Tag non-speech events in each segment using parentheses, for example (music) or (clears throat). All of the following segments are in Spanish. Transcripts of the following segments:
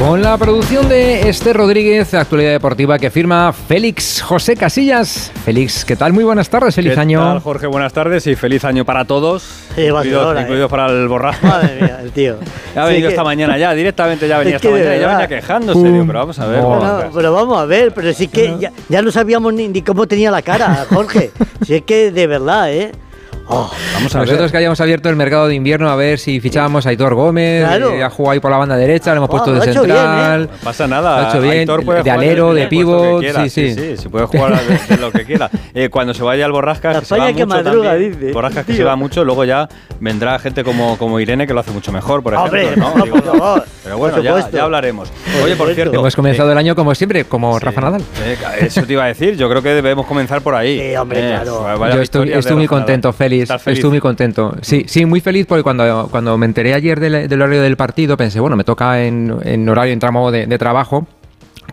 Con la producción de Esther Rodríguez, actualidad deportiva que firma Félix José Casillas. Félix, ¿qué tal? Muy buenas tardes, feliz ¿Qué año. Tal, Jorge, buenas tardes y feliz año para todos. Sí, incluidos, eh. incluidos para el borrajo. Madre mía, el tío. (laughs) Ha Sí, venido que- esta mañana ya, directamente ya venía (laughs) Es esta mañana, ya venía quejándose, digo, pero vamos a ver. No, vamos a No, ver. pero vamos a ver, pero sí que ya, ya no sabíamos ni, ni cómo tenía la cara, Jorge. (laughs) Si es que de verdad, ¿eh? Oh, Vamos a ver. Nosotros que hayamos abierto el mercado de invierno a ver si fichábamos a Aitor Gómez, Claro. eh, ha jugado ahí por la banda derecha, lo hemos Ah, puesto lo de bien, central. ¿eh? No pasa nada. Lo ha hecho bien, Aitor puede de jugar alero, de pivot, sí, sí. sí, sí, puede jugar de, de lo que quiera. Eh, cuando se vaya al Borrascas, La que se va que mucho madruga, también, dice. Borrascas que se va mucho, luego ya vendrá gente como, como Irene que lo hace mucho mejor, por ejemplo. Hombre, ¿no? por Digo, favor, pero bueno, ya, hablaremos. Oye, por cierto. Hemos comenzado eh, el año como siempre, como Sí. Rafa Nadal. Eh, eso te iba a decir, yo creo que debemos comenzar por ahí. Sí, hombre, claro. vaya Yo estoy, muy contento, Félix. Estoy muy contento. Sí, sí, muy feliz porque cuando, cuando me enteré ayer del, del horario del partido pensé, bueno, me toca en, en horario, en tramo de, de trabajo,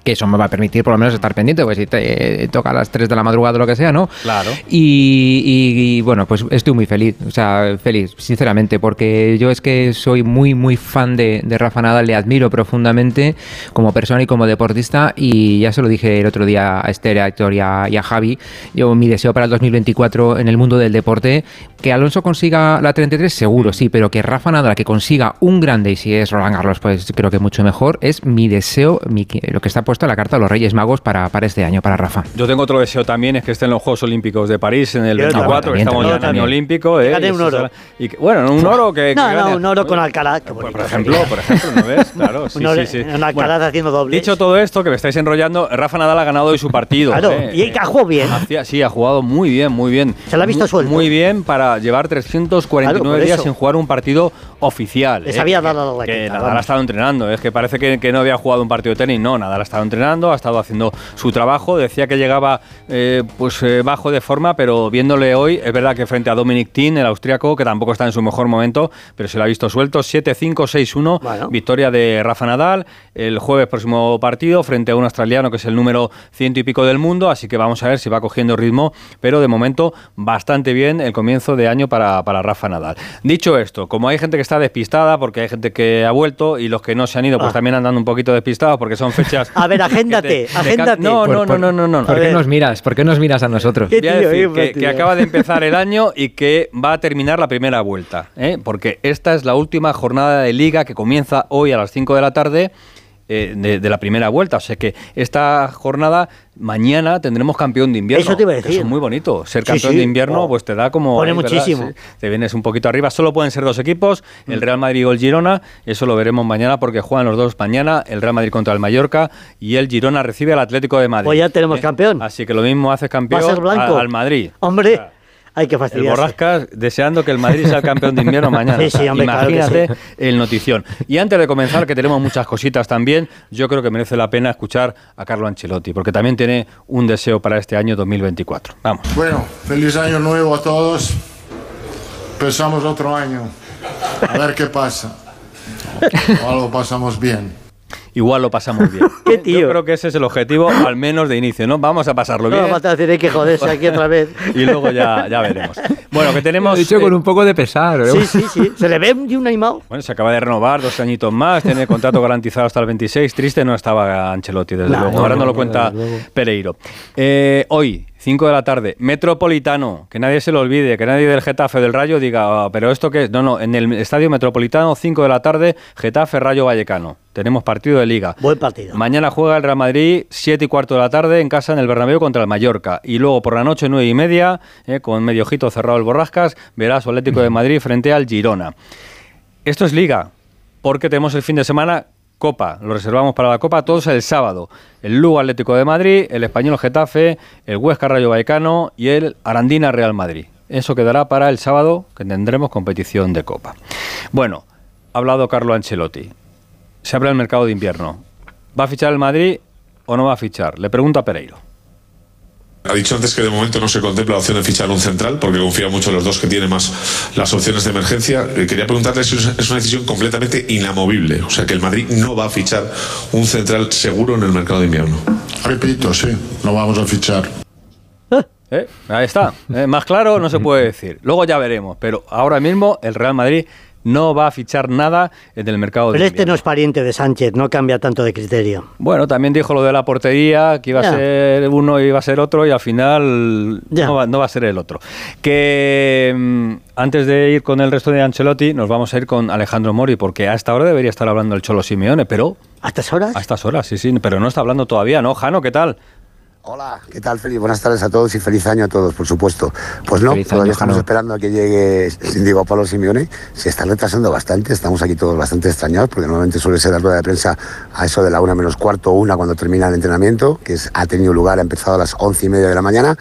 que eso me va a permitir por lo menos estar pendiente, porque si te eh, toca a las 3 de la madrugada o lo que sea, ¿no? Claro. Y, y- y, bueno, pues estoy muy feliz, o sea, feliz, sinceramente, porque yo es que soy muy, muy fan de, de Rafa Nadal, le admiro profundamente como persona y como deportista y ya se lo dije el otro día a Esther, a Héctor y a, y a Javi, yo mi deseo para el 2024 en el mundo del deporte, que Alonso consiga la 33, seguro, sí, pero que Rafa Nadal que consiga un grande y si es Roland Garros, pues creo que mucho mejor, es mi deseo, mi- lo que está puesto en la carta de los Reyes Magos para, para este año, para Rafa. Yo tengo otro deseo también, es que esté en los Juegos Olímpicos de París en el Yo 24, que estamos ya en año olímpico. Eh, un oro. y que- bueno, un oro que... No, que no, un oro con Alcaraz, qué Por, bonito por ejemplo, sería. por ejemplo, ¿no ves? (laughs) Claro, sí, oro- sí, sí. Alcaraz haciendo dobles. Dicho todo esto, que me estáis enrollando, Rafa Nadal ha ganado hoy su partido. (laughs) Claro, eh, y ha jugado bien. sí, ha jugado muy bien, muy bien. Se la ha visto suelto. Muy bien para llevar 349 Claro, por días eso. sin jugar un partido oficial. Les eh, había que- dado la Que Nadal ha estado entrenando. Es que parece que, que no había jugado un partido de tenis. No, Nadal ha estado entrenando, ha estado haciendo su trabajo. Decía que llegaba eh, pues eh, bajo de forma, pero viéndole hoy, es verdad que frente a Dominic Thiem, el austriaco, que tampoco está en su mejor momento, pero se lo ha visto suelto. 7-5, 6-1, Bueno. victoria de Rafa Nadal. El jueves próximo partido frente a un australiano que es el número ciento y pico del mundo, así que vamos a ver si va cogiendo ritmo, pero de momento bastante bien el comienzo de año para, para Rafa Nadal. Dicho esto, como hay gente que está despistada, porque hay gente que ha vuelto y los que no se han ido, pues Ah. también andan un poquito despistados porque son fechas... (laughs) A ver, (laughs) agéndate, agéndate. No, no, no, no, no, no. ¿Por qué nos miras? ¿Por qué nos miras a nosotros? ¿Qué Voy a decir que, que acaba de empezar el año y que va a terminar la primera vuelta, ¿eh? porque esta es la última jornada de liga que comienza hoy a las 5 de la tarde. Eh, de, de la primera vuelta, o sea que esta jornada mañana tendremos campeón de invierno. Eso te iba a que decir. Eso es muy bonito. Ser campeón sí. de invierno, Oh. pues te da como. Pone ahí, ¿verdad? muchísimo. Sí, te vienes un poquito arriba. Solo pueden ser dos equipos, el Real Madrid o el Girona. Eso lo veremos mañana porque juegan los dos mañana. El Real Madrid contra el Mallorca y el Girona recibe al Atlético de Madrid. Pues ya tenemos ¿Eh? campeón. Así que lo mismo haces campeón al Madrid. Hombre, hay que El fastidiarse. Borrascas deseando que el Madrid sea el campeón de invierno mañana. (laughs) Sí, sí, hombre, claro Imagínate sí. el notición. Y antes de comenzar, que tenemos muchas cositas también, yo creo que merece la pena escuchar a Carlo Ancelotti, porque también tiene un deseo para este año 2024. Vamos. Bueno, feliz año nuevo a todos. Empezamos otro año. A ver qué pasa. O algo pasamos bien. Igual lo pasamos bien. (laughs) Qué tío. Yo creo que ese es el objetivo, al menos de inicio, ¿no? Vamos a pasarlo No bien. me falta decir, hay que joderse aquí otra vez. (laughs) Y luego ya, ya veremos. Bueno, que Lo tenemos. he dicho eh, con un poco de pesar. ¿eh? Sí, sí, sí. Se le ve un animado. Bueno, se acaba de renovar dos añitos más, tiene contrato garantizado hasta el 26. Triste no estaba Ancelotti, desde No, luego. no, Ahora no, no, lo no, cuenta. Pereiro. Eh, hoy, 5 de la tarde, Metropolitano, que nadie se lo olvide, que nadie del Getafe del Rayo diga, "Ah, pero esto qué es. No, no, en el Estadio Metropolitano, 5 de la tarde, Getafe Rayo Vallecano. Tenemos partido de liga. Buen partido. Mañana juega el Real Madrid, 7 y cuarto de la tarde, en casa en el Bernabéu contra el Mallorca. Y luego por la noche, 9 y media, eh, con medio ojito cerrado el Borrascas, verá su Atlético de Madrid frente al Girona. Esto es liga, porque tenemos el fin de semana Copa. Lo reservamos para la Copa todos el sábado. El Lugo Atlético de Madrid, el Español Getafe, el Huesca Rayo Vallecano y el Arandina Real Madrid. Eso quedará para el sábado, que tendremos competición de Copa. Bueno, ha hablado Carlo Ancelotti. Se abre el mercado de invierno. ¿Va a fichar el Madrid o no va a fichar? Le pregunto a Pereiro. Ha dicho antes que de momento no se contempla la opción de fichar un central porque confía mucho en los dos que tienen más las opciones de emergencia. Eh, Quería preguntarle si es es una decisión completamente inamovible. O sea, que el Madrid no va a fichar un central seguro en el mercado de invierno. Repito, sí, no vamos a fichar. ¿Eh? Ahí está. ¿Eh? Más claro no se puede (laughs) decir. Luego ya veremos. Pero ahora mismo el Real Madrid no va a fichar nada en el mercado Pero de este no es pariente de Sánchez, no cambia tanto de criterio. Bueno, también dijo lo de la portería, que iba Ya. a ser uno y iba a ser otro, y al final no va, no va a ser el otro. Que mm, antes de ir con el resto de Ancelotti, nos vamos a ir con Alejandro Mori, porque a esta hora debería estar hablando el Cholo Simeone, pero ¿A estas horas? a estas horas, sí, sí, pero no está hablando todavía, ¿no? Jano, ¿qué tal? Hola, ¿qué tal, Felipe? Buenas tardes a todos y feliz año a todos, por supuesto. Pues no, Feliz todavía año, estamos esperando a que llegue Diego Pablo Simeone. Se está retrasando bastante, estamos aquí todos bastante extrañados, porque normalmente suele ser la rueda de prensa a eso de la una menos cuarto o una cuando termina el entrenamiento, que es- ha tenido lugar, ha empezado a las once y media de la mañana,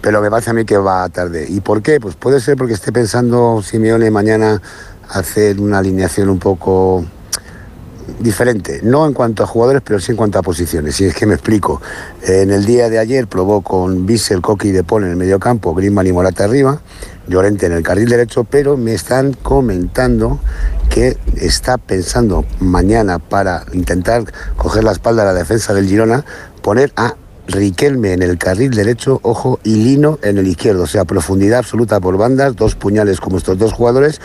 pero me parece a mí que va tarde. ¿Y por qué? Pues puede ser porque esté pensando Simeone mañana hacer una alineación un poco diferente, no en cuanto a jugadores, pero sí en cuanto a posiciones. Y es que me explico. En el día de ayer probó con Bissell, Coqui y De Paul en el mediocampo, Griezmann y Morata arriba, Llorente en el carril derecho, pero me están comentando que está pensando mañana para intentar coger la espalda de la defensa del Girona, poner a Riquelme en el carril derecho, ojo, y Lino en el izquierdo, o sea, profundidad absoluta por bandas, dos puñales como estos dos jugadores,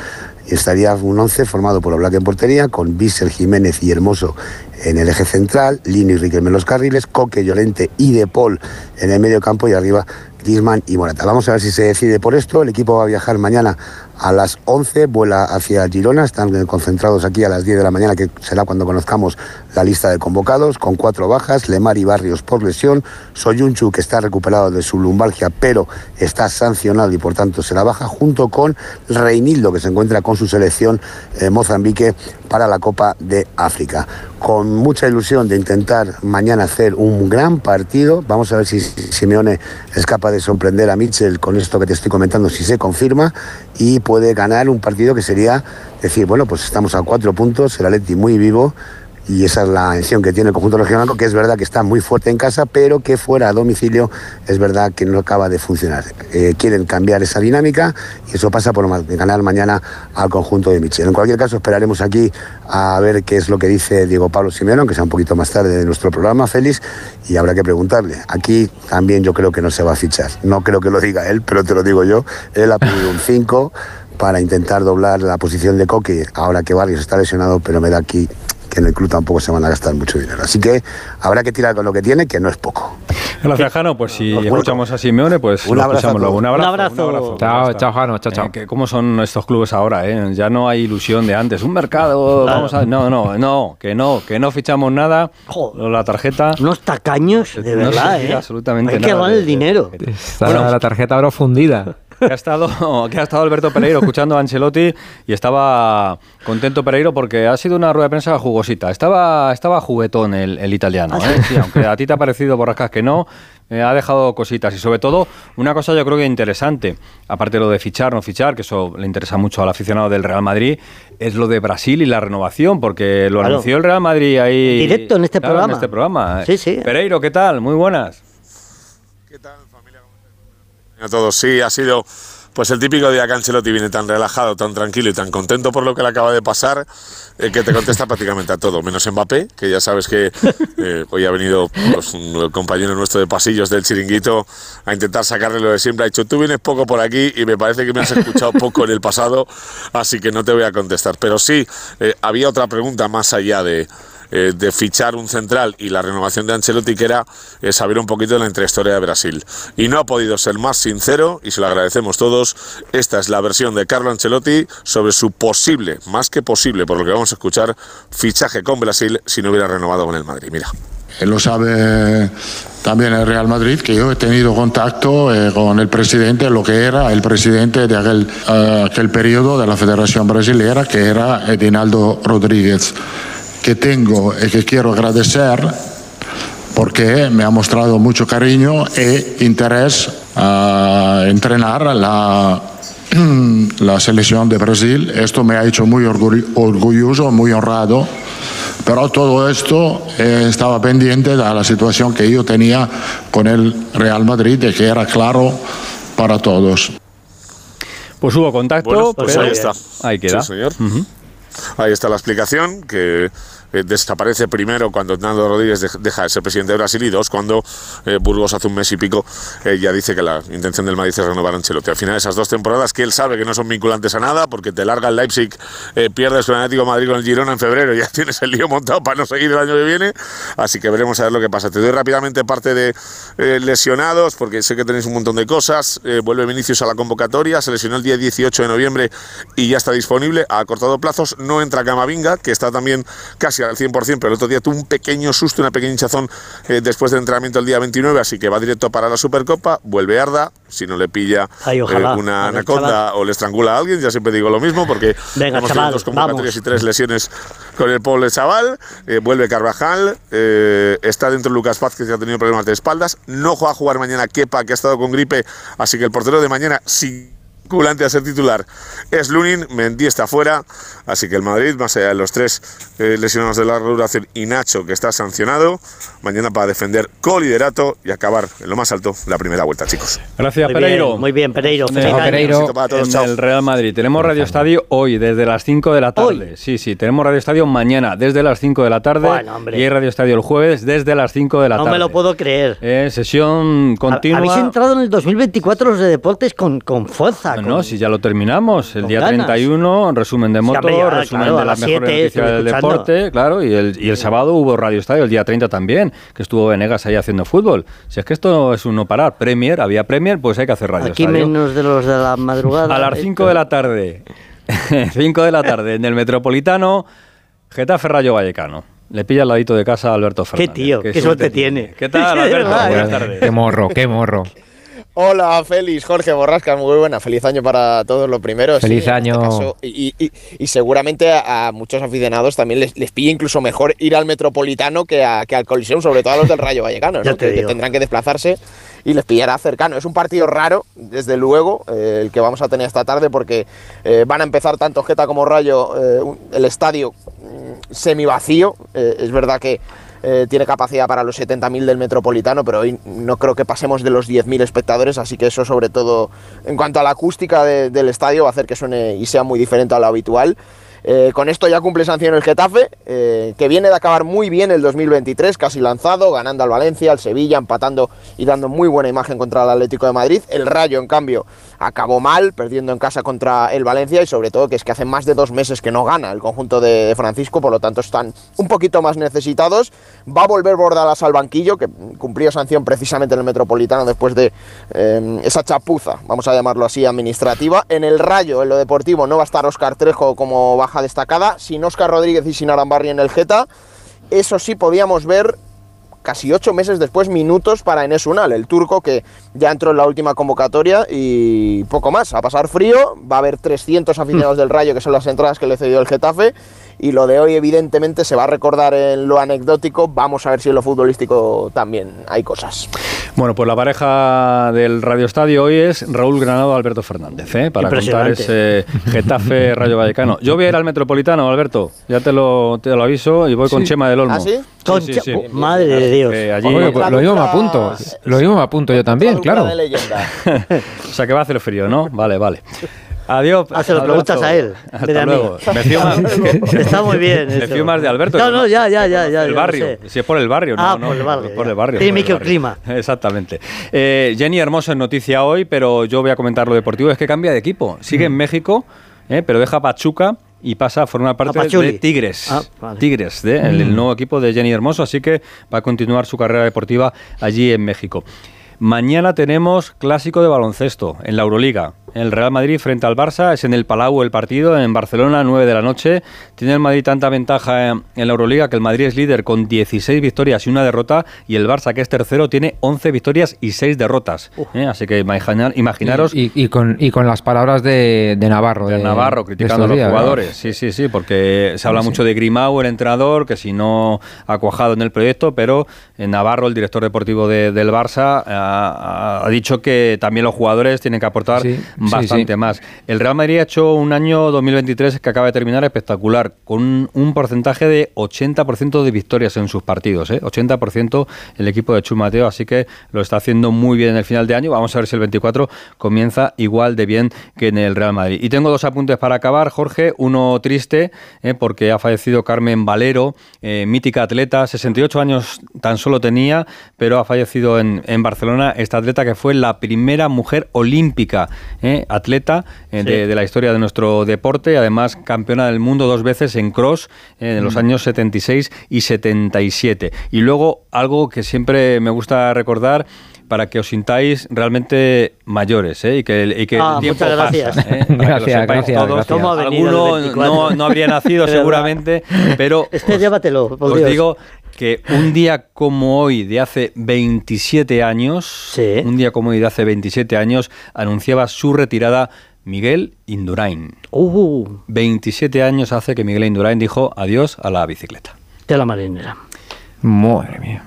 estaría un once formado por Oblak en portería, con Bissell, Jiménez y Hermoso en el eje central, Lino y Riquelme en los carriles, Coque, Llorente y De Paul en el medio campo y arriba Griezmann y Morata. Vamos a ver si se decide por esto, el equipo va a viajar mañana a las 11, vuela hacia Girona, están concentrados aquí a las 10 de la mañana, que será cuando conozcamos la lista de convocados, con cuatro bajas, Lemar y Barrios por lesión, Soyunchu, que está recuperado de su lumbalgia, pero está sancionado y por tanto será baja, junto con Reinildo, que se encuentra con su selección eh, Mozambique para la Copa de África. Con mucha ilusión de intentar mañana hacer un gran partido, vamos a ver si Simeone es capaz de sorprender a Mitchell con esto que te estoy comentando, si se confirma, y puede ganar un partido que sería decir, bueno, pues estamos a cuatro puntos, el Atleti muy vivo, y esa es la mención que tiene el conjunto regional, que es verdad que está muy fuerte en casa, pero que fuera a domicilio es verdad que no acaba de funcionar. Eh, quieren cambiar esa dinámica y eso pasa por ganar mañana al conjunto de Michel. En cualquier caso, esperaremos aquí a ver qué es lo que dice Diego Pablo Simeone, aunque sea un poquito más tarde de nuestro programa, Félix, y habrá que preguntarle. Aquí también yo creo que no se va a fichar. No creo que lo diga él, pero te lo digo yo. Él ha pedido un 5 para intentar doblar la posición de Coque, ahora que Barrios está lesionado, pero me da aquí que en el club tampoco se van a gastar mucho dinero. Así que habrá que tirar con lo que tiene, que no es poco. Gracias, Jano. Pues si Os escuchamos a Simeone, pues Un abrazo a escuchamos luego. Un abrazo. Un abrazo. Chao, chao, Jano, chao, chao. Eh, que ¿Cómo son estos clubes ahora? eh? Ya no hay ilusión de antes. Un mercado, vamos a... No, no, no, que no, que no fichamos nada. Joder. La tarjeta... Unos tacaños, de No verdad, ¿eh? absolutamente Hay que nada de- el dinero. Está Bueno. la tarjeta ahora fundida. (laughs) que ha estado que ha estado Alberto Pereiro escuchando a Ancelotti y estaba contento Pereiro porque ha sido una rueda de prensa jugosita. Estaba estaba juguetón el, el italiano, ¿eh? (laughs) Sí, aunque a ti te ha parecido borrascas que no, eh, ha dejado cositas y sobre todo una cosa yo creo que interesante, aparte de lo de fichar no fichar, que eso le interesa mucho al aficionado del Real Madrid, es lo de Brasil y la renovación, porque lo Claro. anunció el Real Madrid ahí Directo en este Claro, programa. En este programa. Sí, sí. Pereiro, ¿qué tal? Muy buenas. ¿Qué tal? A todos, sí, ha sido pues el típico día que Ancelotti viene tan relajado, tan tranquilo y tan contento por lo que le acaba de pasar, eh, que te contesta (laughs) prácticamente a todo, menos Mbappé, que ya sabes que eh, hoy ha venido pues, un compañero nuestro de pasillos del chiringuito a intentar sacarle lo de siempre. Ha dicho, tú vienes poco por aquí y me parece que me has escuchado poco en el pasado, así que no te voy a contestar. Pero sí, eh, había otra pregunta más allá de eh, de fichar un central y la renovación de Ancelotti, que era eh, saber un poquito de la intrahistoria de Brasil. Y no ha podido ser más sincero, y se lo agradecemos todos. Esta es la versión de Carlo Ancelotti sobre su posible, más que posible, por lo que vamos a escuchar, fichaje con Brasil si no hubiera renovado con el Madrid. Mira. Él lo sabe también el Real Madrid, que yo he tenido contacto eh, con el presidente, lo que era el presidente de aquel, eh, aquel periodo de la Federación Brasilera, que era Edinaldo Rodríguez, que tengo y que quiero agradecer porque me ha mostrado mucho cariño e interés a entrenar la, (clears throat) la selección de Brasil. Esto me ha hecho muy orgullo- orgulloso, muy honrado. Pero todo esto eh, estaba pendiente de la situación que yo tenía con el Real Madrid y que era claro para todos. Pues hubo contacto, Bueno, pues pero ahí está. Ahí queda. Sí, señor. Ahí está la explicación, que eh, desaparece primero cuando Hernando Rodríguez de- deja de ser presidente de Brasil y dos cuando eh, Burgos hace un mes y pico eh, ya dice que la intención del Madrid es renovar a Ancelotti. Al final esas dos temporadas que él sabe que no son vinculantes a nada porque te larga el Leipzig, eh, pierdes el Atlético Madrid con el Girona en febrero (laughs) ya tienes el lío montado para no seguir el año que viene. Así que veremos a ver lo que pasa. Te doy rápidamente parte de eh, lesionados porque sé que tenéis un montón de cosas. Eh, vuelve Vinicius a la convocatoria, se lesionó el día 18 de noviembre y ya está disponible. Ha cortado plazos, no entra Camavinga, que está también casi al 100%, pero el otro día tuvo un pequeño susto, una pequeña hinchazón eh, después del entrenamiento el día 29, así que va directo para la Supercopa. Vuelve Arda, si no le pilla Ay, ojalá. una anaconda o le estrangula a alguien, ya siempre digo lo mismo, porque (laughs) Venga, hemos chaval, tenido dos convocatorias vamos. y tres lesiones con el pobre chaval. Vuelve Carvajal, eh, está dentro Lucas Vázquez, que ha tenido problemas de espaldas. No va a jugar mañana Kepa, que ha estado con gripe, así que el portero de mañana sí vinculante a ser titular es Lunin, Mendy está fuera, así que el Madrid, más allá de los tres eh, lesionados de larga duración y Nacho, que está sancionado, mañana para defender coliderato y acabar en lo más alto la primera vuelta, chicos. Gracias, Muy Pereiro. bien, muy bien, Pereiro. Feliz. Pereiro. Para todos, en chao. el Real Madrid. Tenemos Radio Estadio hoy, desde las 5 de la tarde. Hoy. Sí, sí, tenemos Radio Estadio mañana, desde las 5 de la tarde. Bueno, hombre. y hay Radio Estadio el jueves, desde las 5 de la No tarde. me lo puedo creer. Eh, sesión continua. Habéis entrado en el 2024 los de deportes con, con fuerza. No, si ya lo terminamos. El día ganas. 31, resumen de moto, ya, resumen claro, de las mejores 7 noticias del escuchando. deporte, claro. Y el, y el sábado hubo Radio Estadio, el día 30 también, que estuvo Venegas ahí haciendo fútbol. Si es que esto es un no parar. Premier, había Premier, pues hay que hacer Radio Aquí Estadio. menos de los de la madrugada. (laughs) A las 5 de la tarde. (laughs) 5 de la tarde en el Metropolitano, Getafe Rayo Vallecano. Le pilla al ladito de casa a Alberto Fernández. tío, qué suerte tiene. ¿Qué tal, (laughs) Alberto? Buenas tardes. Qué morro, qué morro. Hola, Félix, Jorge Borrasca, muy buena. Feliz año para todos los primeros. Feliz este año. caso. y, y- y seguramente a, a muchos aficionados también les, les pilla incluso mejor ir al Metropolitano que, a- que al Coliseum, sobre todo a los del Rayo Vallecano, ¿no? (laughs) te que, que tendrán que desplazarse y les pillará cercano. Es un partido raro, desde luego, eh, el que vamos a tener esta tarde, porque eh, van a empezar tanto Geta como Rayo eh, un- el estadio semi vacío. es verdad que eh, tiene capacidad para los 70.000 del Metropolitano, pero hoy no creo que pasemos de los 10.000 espectadores, así que eso sobre todo en cuanto a la acústica de- del estadio va a hacer que suene y sea muy diferente a lo habitual. Eh, con esto ya cumple sanción el Getafe, eh, que viene de acabar muy bien el 2023, casi lanzado, ganando al Valencia, al Sevilla, empatando y dando muy buena imagen contra el Atlético de Madrid. El Rayo, en cambio, acabó mal, perdiendo en casa contra el Valencia y sobre todo que es que hace más de dos meses que no gana el conjunto de, Francisco, por lo tanto están un poquito más necesitados. Va a volver Bordalas al banquillo, que cumplía sanción precisamente en el Metropolitano después de eh, esa chapuza, vamos a llamarlo así, administrativa. En el Rayo, en lo deportivo, no va a estar Óscar Trejo como baja destacada, sin Óscar Rodríguez y sin Arambarri en el Geta. Eso sí podíamos ver casi ocho meses después minutos para Enes Unal, el turco que ya entró en la última convocatoria y poco más. A pasar frío, va a haber 300 aficionados del Rayo, que son las entradas que le cedió el Getafe. Y lo de hoy, evidentemente, se va a recordar en lo anecdótico. Vamos a ver si en lo futbolístico también hay cosas. Bueno, pues la pareja del Radio Estadio hoy es Raúl Granado Alberto Fernández, ¿eh? para contar ese Getafe (laughs) Rayo Vallecano. Yo voy a ir al Metropolitano, Alberto, ya te lo, te lo aviso, y voy con Chema del Olmo. ¿Ah, sí? Con sí, sí. oh, Madre de Dios. Allí, Oye, pues lo mismo me apunto. Lo mismo me apunto yo también, claro. (laughs) o sea que va a hacer frío, ¿no? Vale, vale. Adiós. Ah, se lo Alberto. preguntas a él, Hasta a luego. Me fío más, (laughs) Está muy bien. me fío más de Alberto. No, no, ya, ya, ya. ya el barrio, sé. si es por el barrio, Ah, no, por el barrio, por el barrio. Tiene microclima. (laughs) Exactamente. Eh, Jenny Hermoso en noticia hoy, pero yo voy a comentar lo deportivo, es que cambia de equipo. Sigue Mm. en México, eh, pero deja Pachuca y pasa a formar parte de Tigres. Ah, vale. Tigres, de, el, Mm. el nuevo equipo de Jenny Hermoso, así que va a continuar su carrera deportiva allí en México. Mañana tenemos clásico de baloncesto en la Euroliga. El Real Madrid frente al Barça es en el Palau el partido, en Barcelona, 9 de la noche. Tiene el Madrid tanta ventaja en, la Euroliga que el Madrid es líder con 16 victorias y una derrota y el Barça, que es tercero, tiene 11 victorias y 6 derrotas. ¿eh? Así que imaginar- imaginaros Y, y con, y con las palabras de, de Navarro. de de- Navarro de criticando a estos los jugadores. Sí, sí, sí, porque se habla Sí. mucho de Grimau, el entrenador, que si no ha cuajado en el proyecto, pero eh, Navarro, el director deportivo de- del Barça, ha, ha dicho que también los jugadores tienen que aportar Sí, bastante sí. más. El Real Madrid ha hecho un año 2023 que acaba de terminar espectacular, con un, un porcentaje de 80% de victorias en sus partidos. ¿eh? 80% el equipo de Chus Mateo, así que lo está haciendo muy bien en el final de año. Vamos a ver si el 24 comienza igual de bien que en el Real Madrid. Y tengo dos apuntes para acabar, Jorge. Uno triste, ¿eh? porque ha fallecido Carmen Valero, eh, mítica atleta, 68 años tan solo tenía, pero ha fallecido en, en Barcelona. Esta atleta que fue la primera mujer olímpica, ¿eh? atleta eh, de, de la historia de nuestro deporte, además campeona del mundo dos veces en cross eh, en los años 76 y 77. Y luego algo que siempre me gusta recordar para que os sintáis realmente mayores ¿eh? y que, y que Ah, el tiempo muchas pasa, gracias. ¿eh? Para que lo Gracias, sepáis gracias, todos. gracias. ¿Cómo ha venido el Alguno 24? no, no habría nacido (laughs) seguramente, pero Este, os- llévatelo, por os Dios. digo que un día como hoy de hace 27 años, Sí. un día como hoy de hace 27 años, anunciaba su retirada Miguel Indurain. Uh, 27 años hace que Miguel Indurain dijo adiós a la bicicleta. de la marinera. Madre mía.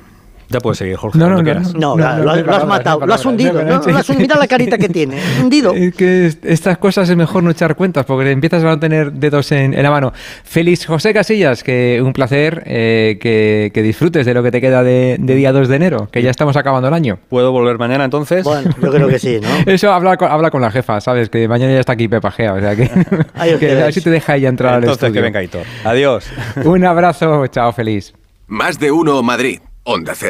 Ya puedes seguir, Jorge, No, no, no, quieras. No, No, lo, has matado, lo has hundido. no hay ¿no? palabras. Lo has- mira la carita que tiene, (laughs) hundido. Es que est- estas cosas es mejor no echar cuentas porque empiezas a no tener dedos en, en la mano. Feliz José Casillas, que un placer eh, que, que disfrutes de lo que te queda de, de día 2 de enero, que ya estamos acabando el año. ¿Puedo volver mañana entonces? Bueno, yo creo que sí, ¿no? (laughs) Eso habla con, habla con la jefa, ¿sabes? Que mañana ya está aquí Pepa Gea, o sea que, (laughs) Ahí os que a ver si te deja ella entrar al entonces que estudio. venga Hitor. Adiós. Un abrazo, chao, feliz. Más de uno Madrid. Onda Cero.